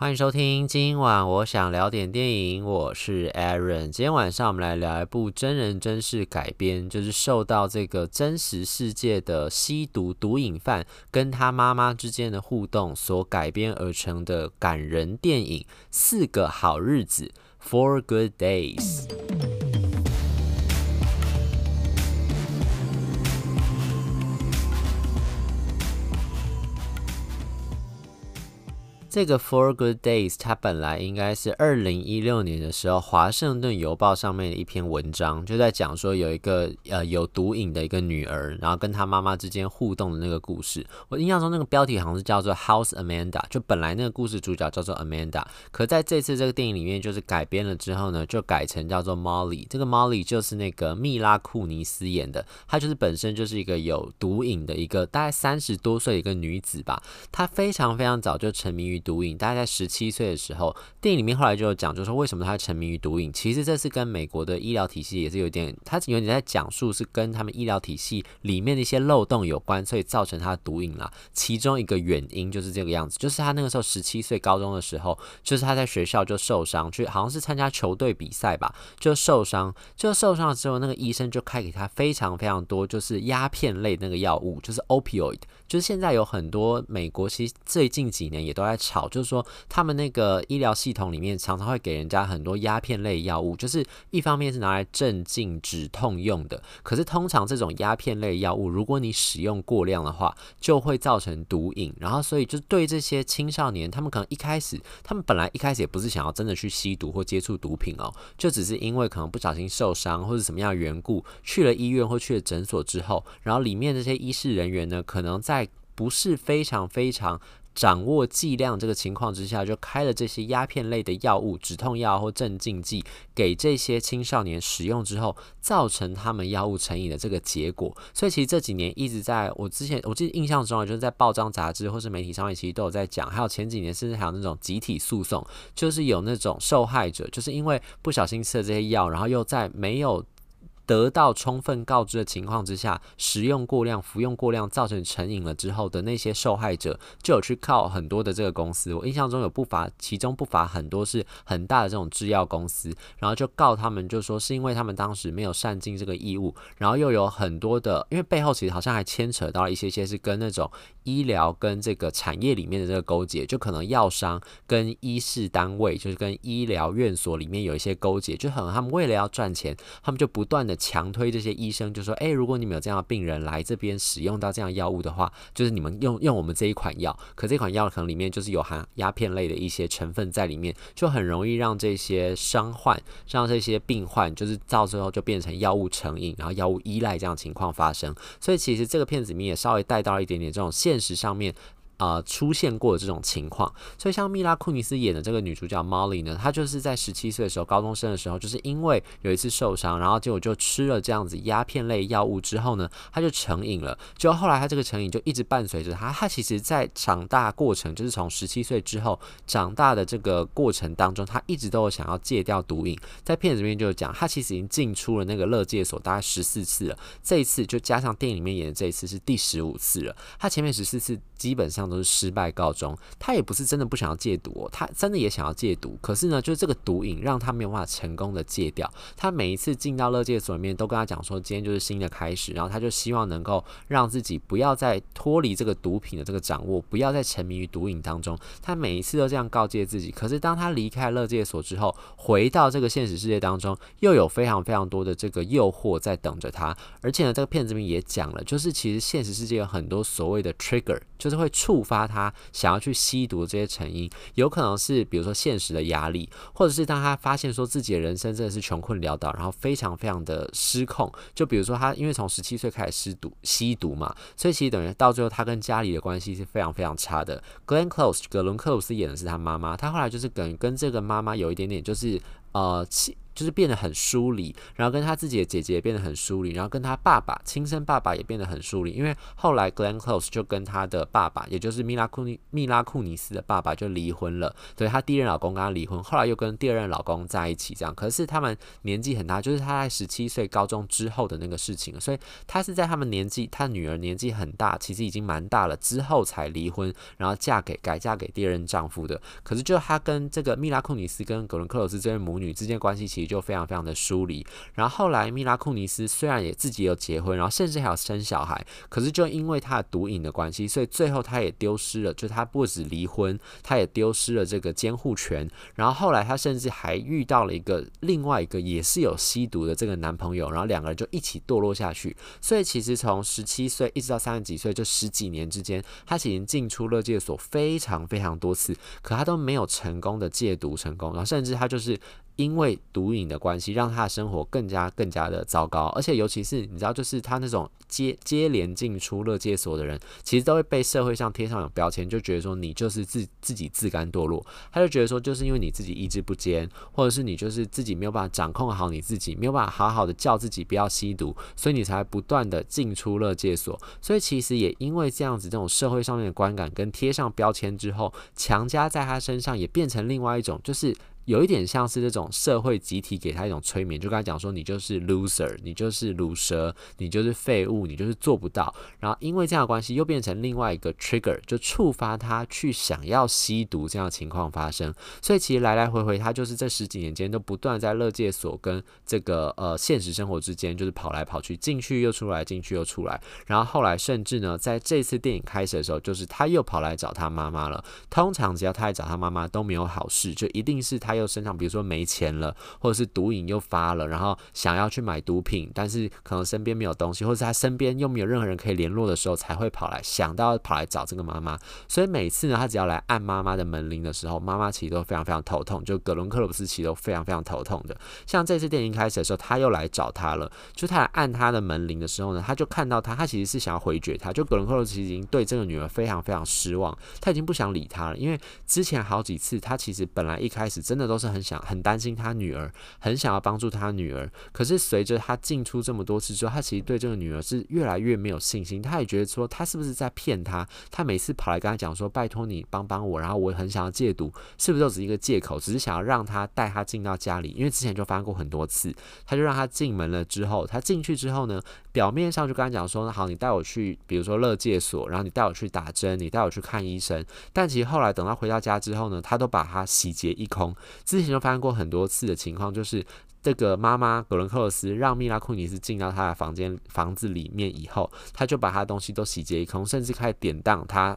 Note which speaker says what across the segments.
Speaker 1: 欢迎收听，今晚我想聊点电影，我是 Aaron。今天晚上我们来聊一部真人真事改编，就是受到这个真实世界的吸毒毒瘾犯跟他妈妈之间的互动所改编而成的感人电影《四个好日子》（Four Good Days）。这个 Four Good Days，它本来应该是二零一六年的时候，《华盛顿邮报》上面的一篇文章，就在讲说有一个呃有毒瘾的一个女儿，然后跟她妈妈之间互动的那个故事。我印象中那个标题好像是叫做 House Amanda，就本来那个故事主角叫做 Amanda，可在这次这个电影里面就是改编了之后呢，就改成叫做 Molly。这个 Molly 就是那个蜜拉库尼斯演的，她就是本身就是一个有毒瘾的一个大概三十多岁的一个女子吧，她非常非常早就沉迷于。毒瘾，大概在十七岁的时候，电影里面后来就有讲，就是说为什么他沉迷于毒瘾。其实这是跟美国的医疗体系也是有点，他有点在讲述是跟他们医疗体系里面的一些漏洞有关，所以造成他的毒瘾啦。其中一个原因就是这个样子，就是他那个时候十七岁高中的时候，就是他在学校就受伤，去好像是参加球队比赛吧，就受伤，就受伤了之后，那个医生就开给他非常非常多就是鸦片类那个药物，就是 opioid，就是现在有很多美国其实最近几年也都在。好，就是说他们那个医疗系统里面常常会给人家很多鸦片类药物，就是一方面是拿来镇静止痛用的，可是通常这种鸦片类药物，如果你使用过量的话，就会造成毒瘾。然后所以就对这些青少年，他们可能一开始，他们本来一开始也不是想要真的去吸毒或接触毒品哦，就只是因为可能不小心受伤或者什么样的缘故，去了医院或去了诊所之后，然后里面这些医事人员呢，可能在不是非常非常。掌握剂量这个情况之下，就开了这些鸦片类的药物、止痛药或镇静剂给这些青少年使用之后，造成他们药物成瘾的这个结果。所以其实这几年一直在我之前，我记得印象中啊，就是在报章杂志或是媒体上面，其实都有在讲。还有前几年甚至还有那种集体诉讼，就是有那种受害者，就是因为不小心吃了这些药，然后又在没有。得到充分告知的情况之下，食用过量、服用过量，造成成瘾了之后的那些受害者，就有去告很多的这个公司。我印象中有不乏，其中不乏很多是很大的这种制药公司，然后就告他们，就说是因为他们当时没有善尽这个义务，然后又有很多的，因为背后其实好像还牵扯到一些些是跟那种医疗跟这个产业里面的这个勾结，就可能药商跟医事单位，就是跟医疗院所里面有一些勾结，就可能他们为了要赚钱，他们就不断的。强推这些医生就说：“诶，如果你们有这样的病人来这边使用到这样药物的话，就是你们用用我们这一款药。可这款药可能里面就是有含鸦片类的一些成分在里面，就很容易让这些伤患、让这些病患，就是到最后就变成药物成瘾，然后药物依赖这样情况发生。所以其实这个片子里面也稍微带到了一点点这种现实上面。”呃，出现过的这种情况，所以像蜜拉库尼斯演的这个女主角 Molly 呢，她就是在十七岁的时候，高中生的时候，就是因为有一次受伤，然后结果就吃了这样子鸦片类药物之后呢，她就成瘾了。就后来她这个成瘾就一直伴随着她，她其实在长大过程，就是从十七岁之后长大的这个过程当中，她一直都有想要戒掉毒瘾。在片子里面就讲，她其实已经进出了那个乐戒所大概十四次了，这一次就加上电影里面演的这一次是第十五次了。她前面十四次基本上都是失败告终，他也不是真的不想要戒毒哦，他真的也想要戒毒，可是呢，就是这个毒瘾让他没有办法成功的戒掉。他每一次进到乐戒所里面，都跟他讲说，今天就是新的开始，然后他就希望能够让自己不要再脱离这个毒品的这个掌握，不要再沉迷于毒瘾当中。他每一次都这样告诫自己，可是当他离开乐戒所之后，回到这个现实世界当中，又有非常非常多的这个诱惑在等着他。而且呢，这个片子里面也讲了，就是其实现实世界有很多所谓的 trigger，就是会触触发他。想要去吸毒这些成因，有可能是比如说现实的压力，或者是当他发现说自己的人生真的是穷困潦倒，然后非常非常的失控。就比如说他因为从十七岁开始吸毒吸毒嘛，所以其实等于到最后他跟家里的关系是非常非常差的。Glenn Close 格伦克鲁斯演的是他妈妈，他后来就是跟跟这个妈妈有一点点就是呃气。就是变得很疏离，然后跟他自己的姐姐也变得很疏离，然后跟他爸爸亲生爸爸也变得很疏离，因为后来 Glenn Close 就跟他的爸爸，也就是米拉库尼米拉库尼斯的爸爸就离婚了。所以，他第一任老公跟他离婚，后来又跟第二任老公在一起，这样。可是他们年纪很大，就是他在十七岁高中之后的那个事情，所以他是在他们年纪，他女儿年纪很大，其实已经蛮大了之后才离婚，然后嫁给改嫁给第二任丈夫的。可是就他跟这个米拉库尼斯跟格伦克罗斯这对母女之间关系，其实就非常非常的疏离，然后后来米拉库尼斯虽然也自己有结婚，然后甚至还有生小孩，可是就因为他的毒瘾的关系，所以最后他也丢失了，就他不止离婚，他也丢失了这个监护权。然后后来他甚至还遇到了一个另外一个也是有吸毒的这个男朋友，然后两个人就一起堕落下去。所以其实从十七岁一直到三十几岁，就十几年之间，他其实进出勒戒所非常非常多次，可他都没有成功的戒毒成功，然后甚至他就是。因为毒瘾的关系，让他的生活更加更加的糟糕，而且尤其是你知道，就是他那种接接连进出乐戒所的人，其实都会被社会上贴上有标签，就觉得说你就是自自己自甘堕落，他就觉得说就是因为你自己意志不坚，或者是你就是自己没有办法掌控好你自己，没有办法好好的叫自己不要吸毒，所以你才不断的进出乐戒所。所以其实也因为这样子，这种社会上面的观感跟贴上标签之后，强加在他身上也变成另外一种，就是。有一点像是这种社会集体给他一种催眠，就跟他讲说，你就是 loser，你就是鲁蛇，你就是废物，你就是做不到。然后因为这样的关系，又变成另外一个 trigger，就触发他去想要吸毒这样的情况发生。所以其实来来回回，他就是这十几年间都不断在乐界所跟这个呃现实生活之间，就是跑来跑去，进去又出来，进去又出来。然后后来甚至呢，在这次电影开始的时候，就是他又跑来找他妈妈了。通常只要他来找他妈妈都没有好事，就一定是他。他又身上，比如说没钱了，或者是毒瘾又发了，然后想要去买毒品，但是可能身边没有东西，或者是他身边又没有任何人可以联络的时候，才会跑来想到跑来找这个妈妈。所以每次呢，他只要来按妈妈的门铃的时候，妈妈其实都非常非常头痛，就葛伦克罗斯其实都非常非常头痛的。像这次电影开始的时候，他又来找他了，就他来按他的门铃的时候呢，他就看到他，他其实是想要回绝他，就葛伦克罗斯其实已经对这个女儿非常非常失望，他已经不想理他了，因为之前好几次他其实本来一开始真的都是很想很担心他女儿，很想要帮助他女儿。可是随着他进出这么多次之后，他其实对这个女儿是越来越没有信心。他也觉得说，他是不是在骗他？他每次跑来跟他讲说：“拜托你帮帮我。”然后我很想要戒毒，是不是就只是一个借口？只是想要让他带他进到家里，因为之前就发生过很多次。他就让他进门了之后，他进去之后呢，表面上就跟他讲说：“好，你带我去，比如说乐戒所，然后你带我去打针，你带我去看医生。”但其实后来等他回到家之后呢，他都把他洗劫一空。之前就发生过很多次的情况，就是这个妈妈葛伦克罗斯让米拉库尼斯进到他的房间房子里面以后，他就把他东西都洗劫一空，甚至开始典当他。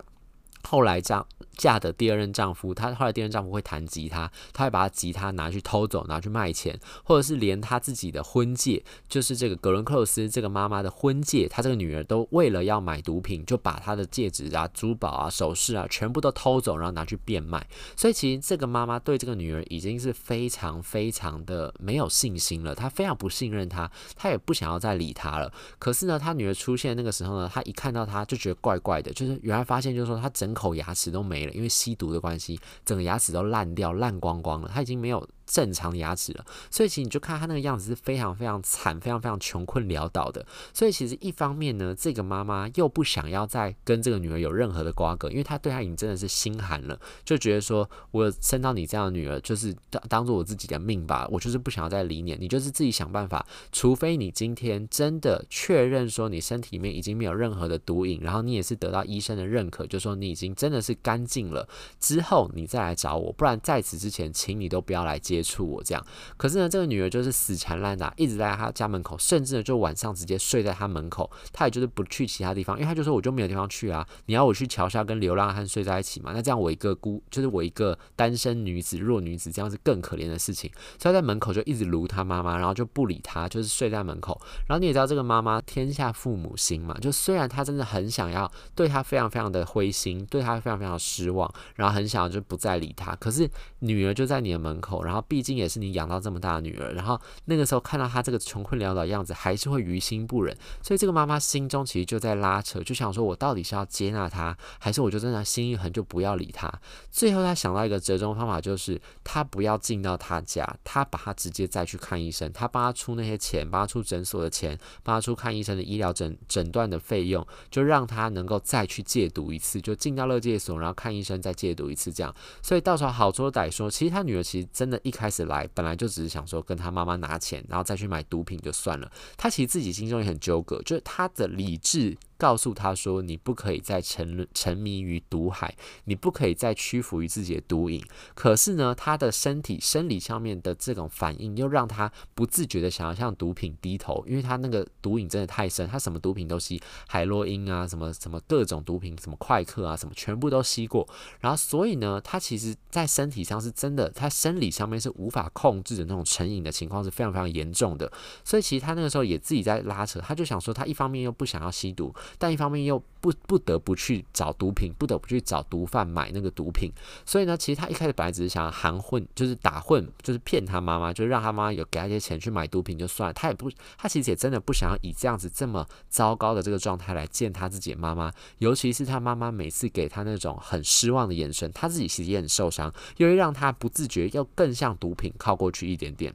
Speaker 1: 后来嫁嫁的第二任丈夫，他后来第二任丈夫会弹吉他，他会把他吉他拿去偷走，拿去卖钱，或者是连他自己的婚戒，就是这个格伦克罗斯这个妈妈的婚戒，她这个女儿都为了要买毒品，就把她的戒指啊、珠宝啊、首饰啊全部都偷走，然后拿去变卖。所以其实这个妈妈对这个女儿已经是非常非常的没有信心了，她非常不信任她，她也不想要再理她了。可是呢，她女儿出现那个时候呢，她一看到她就觉得怪怪的，就是原来发现就是说她整口牙齿都没了，因为吸毒的关系，整个牙齿都烂掉、烂光光了，他已经没有。正常牙齿了，所以其实你就看他那个样子是非常非常惨、非常非常穷困潦倒的。所以其实一方面呢，这个妈妈又不想要再跟这个女儿有任何的瓜葛，因为她对她已经真的是心寒了，就觉得说我生到你这样的女儿，就是当当做我自己的命吧，我就是不想要再理你，你就是自己想办法。除非你今天真的确认说你身体里面已经没有任何的毒瘾，然后你也是得到医生的认可，就说你已经真的是干净了之后，你再来找我，不然在此之前，请你都不要来接。接触我这样，可是呢，这个女儿就是死缠烂打，一直在她家门口，甚至呢，就晚上直接睡在她门口。她也就是不去其他地方，因为她就说我就没有地方去啊。你要我去桥下跟流浪汉睡在一起嘛？那这样我一个孤，就是我一个单身女子、弱女子，这样是更可怜的事情。所以在门口就一直卢她妈妈，然后就不理她，就是睡在门口。然后你也知道这个妈妈天下父母心嘛，就虽然她真的很想要对她非常非常的灰心，对她非常非常失望，然后很想要就不再理她，可是女儿就在你的门口，然后。毕竟也是你养到这么大的女儿，然后那个时候看到她这个穷困潦倒的样子，还是会于心不忍。所以这个妈妈心中其实就在拉扯，就想说我到底是要接纳她，还是我就真的心一横就不要理她？最后她想到一个折中方法，就是她不要进到她家，她把她直接再去看医生，她帮她出那些钱，帮她出诊所的钱，帮她出看医生的医疗诊诊断的费用，就让她能够再去戒毒一次，就进到乐戒所，然后看医生再戒毒一次，这样。所以到时候好说歹说，其实她女儿其实真的一开始来，本来就只是想说跟他妈妈拿钱，然后再去买毒品就算了。他其实自己心中也很纠葛，就是他的理智。告诉他说：“你不可以再沉沉迷于毒海，你不可以再屈服于自己的毒瘾。可是呢，他的身体生理上面的这种反应，又让他不自觉的想要向毒品低头，因为他那个毒瘾真的太深，他什么毒品都吸，海洛因啊，什么什么各种毒品，什么快克啊，什么全部都吸过。然后，所以呢，他其实在身体上是真的，他生理上面是无法控制的那种成瘾的情况是非常非常严重的。所以，其实他那个时候也自己在拉扯，他就想说，他一方面又不想要吸毒。”但一方面又不不得不去找毒品，不得不去找毒贩买那个毒品，所以呢，其实他一开始本来只是想要含混，就是打混，就是骗他妈妈，就是让他妈妈有给他一些钱去买毒品就算了。他也不，他其实也真的不想要以这样子这么糟糕的这个状态来见他自己的妈妈，尤其是他妈妈每次给他那种很失望的眼神，他自己其实也很受伤，又会让他不自觉要更向毒品靠过去一点点。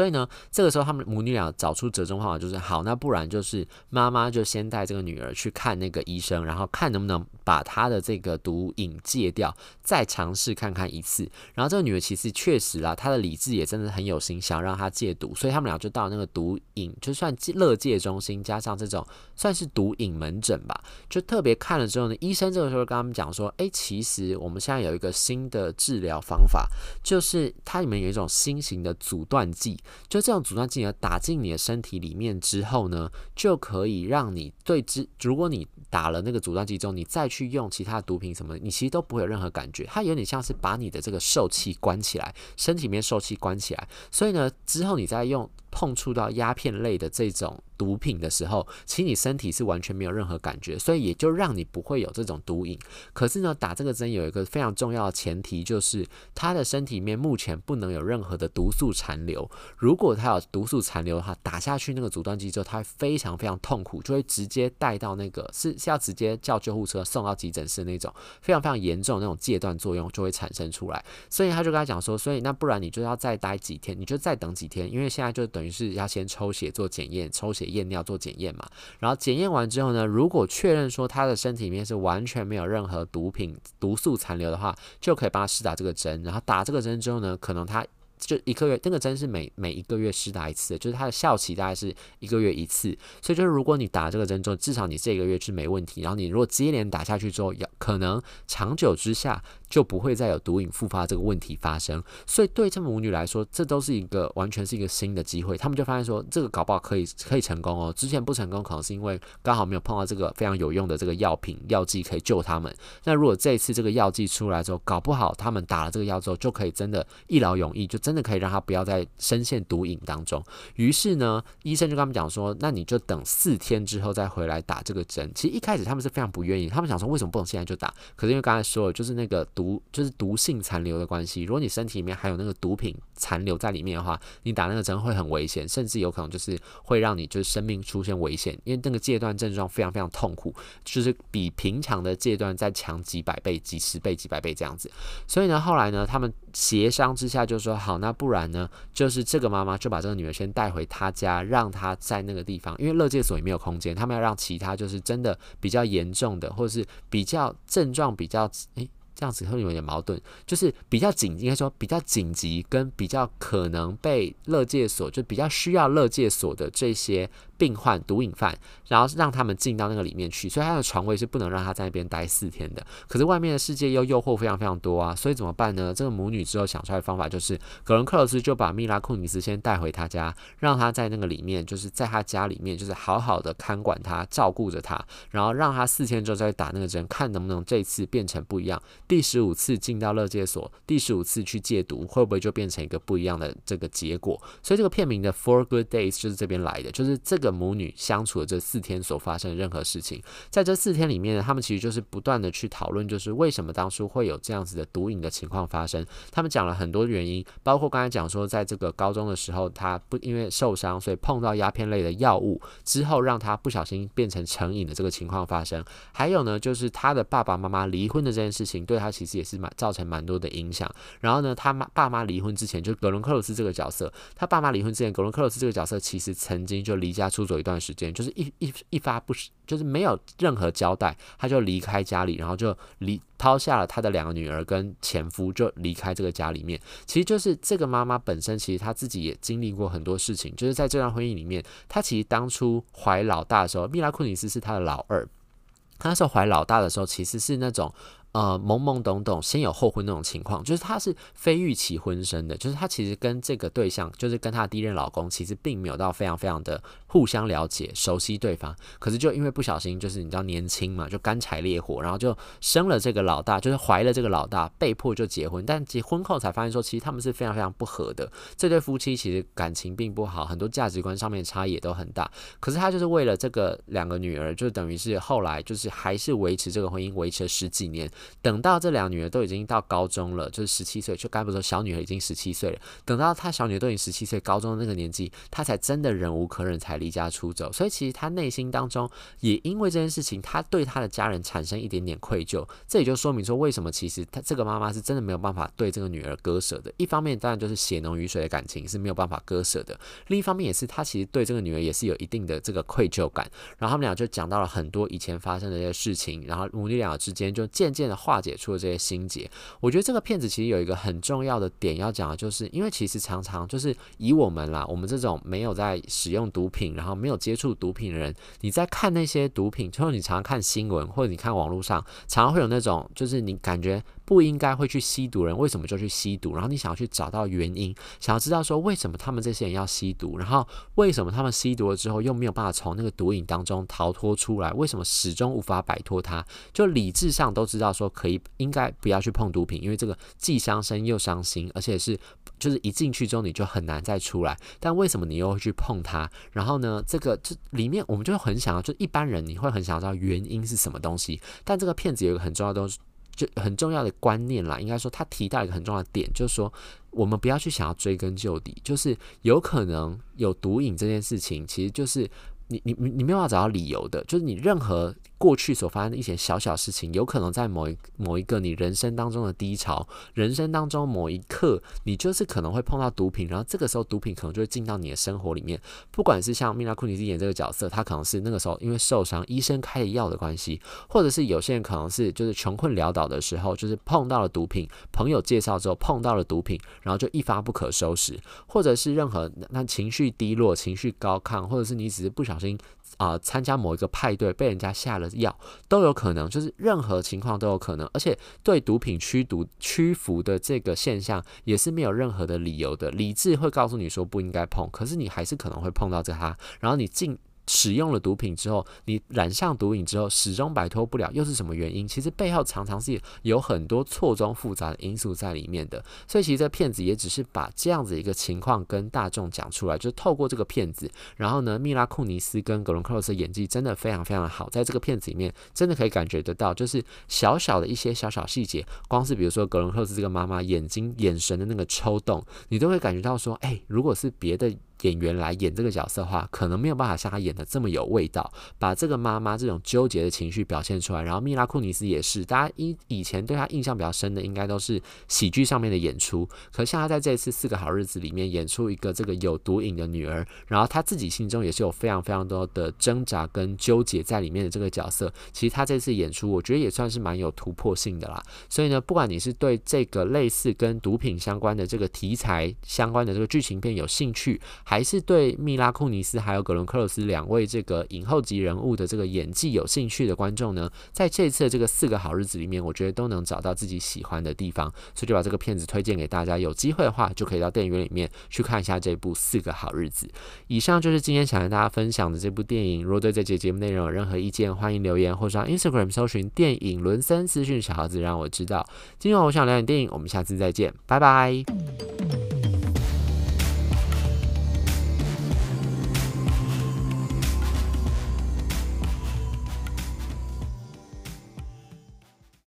Speaker 1: 所以呢，这个时候他们母女俩找出折中方法，就是好，那不然就是妈妈就先带这个女儿去看那个医生，然后看能不能把她的这个毒瘾戒掉，再尝试看看一次。然后这个女儿其实确实啦，她的理智也真的很有心，想让她戒毒，所以他们俩就到那个毒瘾，就算乐戒中心加上这种算是毒瘾门诊吧，就特别看了之后呢，医生这个时候跟他们讲说，诶，其实我们现在有一个新的治疗方法，就是它里面有一种新型的阻断剂。就这种阻断剂呢，打进你的身体里面之后呢，就可以让你对之，如果你打了那个阻断剂之后，你再去用其他的毒品什么，你其实都不会有任何感觉。它有点像是把你的这个受气关起来，身体里面受气关起来，所以呢，之后你再用碰触到鸦片类的这种。毒品的时候，其实你身体是完全没有任何感觉，所以也就让你不会有这种毒瘾。可是呢，打这个针有一个非常重要的前提，就是他的身体里面目前不能有任何的毒素残留。如果他有毒素残留的话，打下去那个阻断剂之后，他会非常非常痛苦，就会直接带到那个是是要直接叫救护车送到急诊室那种非常非常严重那种戒断作用就会产生出来。所以他就跟他讲说，所以那不然你就要再待几天，你就再等几天，因为现在就等等于是要先抽血做检验，抽血。验尿做检验嘛，然后检验完之后呢，如果确认说他的身体里面是完全没有任何毒品毒素残留的话，就可以帮他施打这个针。然后打这个针之后呢，可能他。就一个月，那个针是每每一个月施打一次，就是它的效期大概是一个月一次，所以就是如果你打这个针之后，至少你这个月是没问题。然后你如果接连打下去之后，要可能长久之下就不会再有毒瘾复发这个问题发生。所以对这母女来说，这都是一个完全是一个新的机会。他们就发现说，这个搞不好可以可以成功哦。之前不成功，可能是因为刚好没有碰到这个非常有用的这个药品药剂可以救他们。那如果这一次这个药剂出来之后，搞不好他们打了这个药之后，就可以真的一劳永逸，就真。的可以让他不要再深陷毒瘾当中。于是呢，医生就跟他们讲说：“那你就等四天之后再回来打这个针。”其实一开始他们是非常不愿意，他们想说：“为什么不能现在就打？”可是因为刚才说了，就是那个毒，就是毒性残留的关系。如果你身体里面还有那个毒品残留在里面的话，你打那个针会很危险，甚至有可能就是会让你就是生命出现危险，因为那个戒断症状非常非常痛苦，就是比平常的戒断再强几百倍、几十倍、几百倍这样子。所以呢，后来呢，他们协商之下就说：“好。”那不然呢？就是这个妈妈就把这个女儿先带回她家，让她在那个地方，因为乐戒所也没有空间，他们要让其他就是真的比较严重的，或者是比较症状比较诶。这样子会有点矛盾，就是比较紧，应该说比较紧急，跟比较可能被乐界所，就比较需要乐界所的这些病患、毒瘾犯，然后让他们进到那个里面去，所以他的床位是不能让他在那边待四天的。可是外面的世界又诱惑非常非常多啊，所以怎么办呢？这个母女之后想出来的方法就是，葛伦克罗斯就把米拉库尼斯先带回他家，让他在那个里面，就是在他家里面，就是好好的看管他，照顾着他，然后让他四天之后再打那个针，看能不能这次变成不一样。第十五次进到乐戒所，第十五次去戒毒，会不会就变成一个不一样的这个结果？所以这个片名的 Four Good Days 就是这边来的，就是这个母女相处的这四天所发生的任何事情，在这四天里面呢，他们其实就是不断的去讨论，就是为什么当初会有这样子的毒瘾的情况发生。他们讲了很多原因，包括刚才讲说，在这个高中的时候，他不因为受伤，所以碰到鸦片类的药物之后，让他不小心变成成瘾的这个情况发生。还有呢，就是他的爸爸妈妈离婚的这件事情，对他其实也是蛮造成蛮多的影响。然后呢，他妈爸妈离婚之前，就格伦克鲁斯这个角色，他爸妈离婚之前，格伦克鲁斯这个角色其实曾经就离家出住走一段时间，就是一一一发不就是没有任何交代，他就离开家里，然后就离抛下了他的两个女儿跟前夫，就离开这个家里面。其实就是这个妈妈本身，其实她自己也经历过很多事情，就是在这段婚姻里面，她其实当初怀老大的时候，米拉库尼斯是她的老二。她那时候怀老大的时候，其实是那种。呃，懵懵懂懂，先有后婚那种情况，就是他是非预期婚生的，就是他其实跟这个对象，就是跟他的第一任老公，其实并没有到非常非常的互相了解、熟悉对方。可是就因为不小心，就是你知道年轻嘛，就干柴烈火，然后就生了这个老大，就是怀了这个老大，被迫就结婚。但结婚后才发现说，其实他们是非常非常不合的。这对夫妻其实感情并不好，很多价值观上面差异也都很大。可是他就是为了这个两个女儿，就等于是后来就是还是维持这个婚姻，维持了十几年。等到这两个女儿都已经到高中了，就是十七岁，就该不说小女儿已经十七岁了。等到她小女儿都已经十七岁，高中的那个年纪，她才真的忍无可忍，才离家出走。所以其实她内心当中也因为这件事情，她对她的家人产生一点点愧疚。这也就说明说，为什么其实她这个妈妈是真的没有办法对这个女儿割舍的。一方面当然就是血浓于水的感情是没有办法割舍的，另一方面也是她其实对这个女儿也是有一定的这个愧疚感。然后他们俩就讲到了很多以前发生的这些事情，然后母女俩之间就渐渐化解。出了这些心结，我觉得这个片子其实有一个很重要的点要讲的，就是因为其实常常就是以我们啦，我们这种没有在使用毒品，然后没有接触毒品的人，你在看那些毒品，就是你常常看新闻或者你看网络上，常常会有那种就是你感觉。不应该会去吸毒人，为什么就去吸毒？然后你想要去找到原因，想要知道说为什么他们这些人要吸毒，然后为什么他们吸毒了之后又没有办法从那个毒瘾当中逃脱出来？为什么始终无法摆脱它？就理智上都知道说可以应该不要去碰毒品，因为这个既伤身又伤心，而且是就是一进去之后你就很难再出来。但为什么你又会去碰它？然后呢，这个这里面我们就很想要，就一般人你会很想知道原因是什么东西。但这个骗子有一个很重要的东西。就很重要的观念啦，应该说他提到一个很重要的点，就是说我们不要去想要追根究底，就是有可能有毒瘾这件事情，其实就是你你你没有办法找到理由的，就是你任何。过去所发生的一些小小事情，有可能在某一某一个你人生当中的低潮，人生当中某一刻，你就是可能会碰到毒品，然后这个时候毒品可能就会进到你的生活里面。不管是像米拉库尼斯演这个角色，他可能是那个时候因为受伤，医生开的药的关系，或者是有些人可能是就是穷困潦倒的时候，就是碰到了毒品，朋友介绍之后碰到了毒品，然后就一发不可收拾，或者是任何那情绪低落、情绪高亢，或者是你只是不小心。啊、参加某一个派对被人家下了药，都有可能，就是任何情况都有可能。而且对毒品驱毒屈服的这个现象，也是没有任何的理由的。理智会告诉你说不应该碰，可是你还是可能会碰到这它，然后你进。使用了毒品之后，你染上毒瘾之后，始终摆脱不了，又是什么原因？其实背后常常是有很多错综复杂的因素在里面的。所以其实这骗子也只是把这样子一个情况跟大众讲出来，就是透过这个骗子，然后呢，蜜拉库尼斯跟格伦克洛斯演技真的非常非常的好，在这个片子里面真的可以感觉得到，就是小小的一些小小细节，光是比如说格伦克洛斯这个妈妈眼睛眼神的那个抽动，你都会感觉到说，哎，如果是别的。演员来演这个角色的话，可能没有办法像他演的这么有味道，把这个妈妈这种纠结的情绪表现出来。然后蜜拉库尼斯也是，大家以以前对他印象比较深的，应该都是喜剧上面的演出。可像他在这次《四个好日子》里面演出一个这个有毒瘾的女儿，然后他自己心中也是有非常非常多的挣扎跟纠结在里面的这个角色。其实他这次演出，我觉得也算是蛮有突破性的啦。所以呢，不管你是对这个类似跟毒品相关的这个题材相关的这个剧情片有兴趣，还是对密拉库尼斯还有葛伦克罗斯两位这个影后级人物的这个演技有兴趣的观众呢，在这次这个四个好日子里面，我觉得都能找到自己喜欢的地方，所以就把这个片子推荐给大家。有机会的话，就可以到电影院里面去看一下这部《四个好日子》。以上就是今天想跟大家分享的这部电影。如果对这节节目内容有任何意见，欢迎留言或上 Instagram 搜寻电影伦森私讯小盒子，让我知道。今晚我想聊点电影，我们下次再见，拜拜。